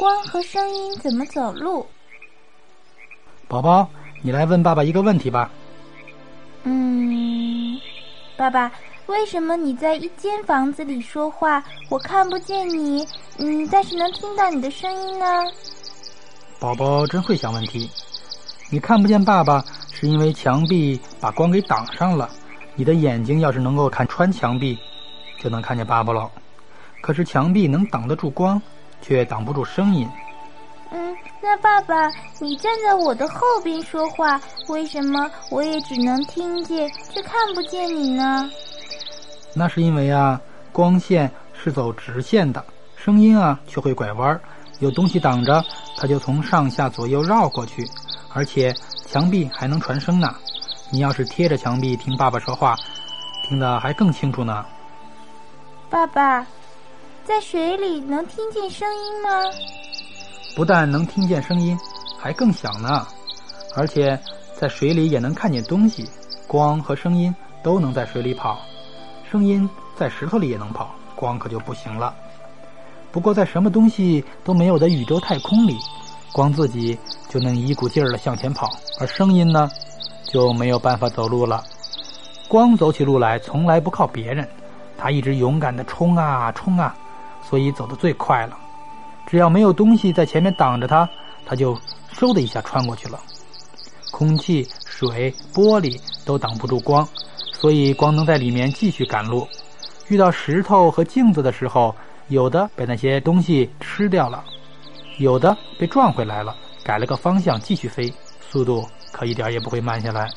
光和声音怎么走路？宝宝，你来问爸爸一个问题吧。嗯，爸爸，为什么你在一间房子里说话，我看不见你，嗯，但是能听到你的声音呢？宝宝真会想问题。你看不见爸爸，是因为墙壁把光给挡上了。你的眼睛要是能够看穿墙壁，就能看见爸爸了。可是墙壁能挡得住光，却挡不住声音。嗯，那爸爸，你站在我的后边说话，为什么我也只能听见，却看不见你呢？那是因为啊，光线是走直线的，声音啊却会拐弯儿。有东西挡着，它就从上下左右绕过去，而且墙壁还能传声呢。你要是贴着墙壁听爸爸说话，听得还更清楚呢。爸爸，在水里能听见声音吗？不但能听见声音，还更响呢。而且在水里也能看见东西，光和声音都能在水里跑，声音在石头里也能跑，光可就不行了。不过，在什么东西都没有的宇宙太空里，光自己就能一股劲儿的向前跑，而声音呢，就没有办法走路了。光走起路来从来不靠别人，它一直勇敢的冲啊冲啊，所以走得最快了。只要没有东西在前面挡着它，它就嗖的一下穿过去了。空气、水、玻璃都挡不住光，所以光能在里面继续赶路。遇到石头和镜子的时候。有的被那些东西吃掉了，有的被撞回来了，改了个方向继续飞，速度可一点也不会慢下来。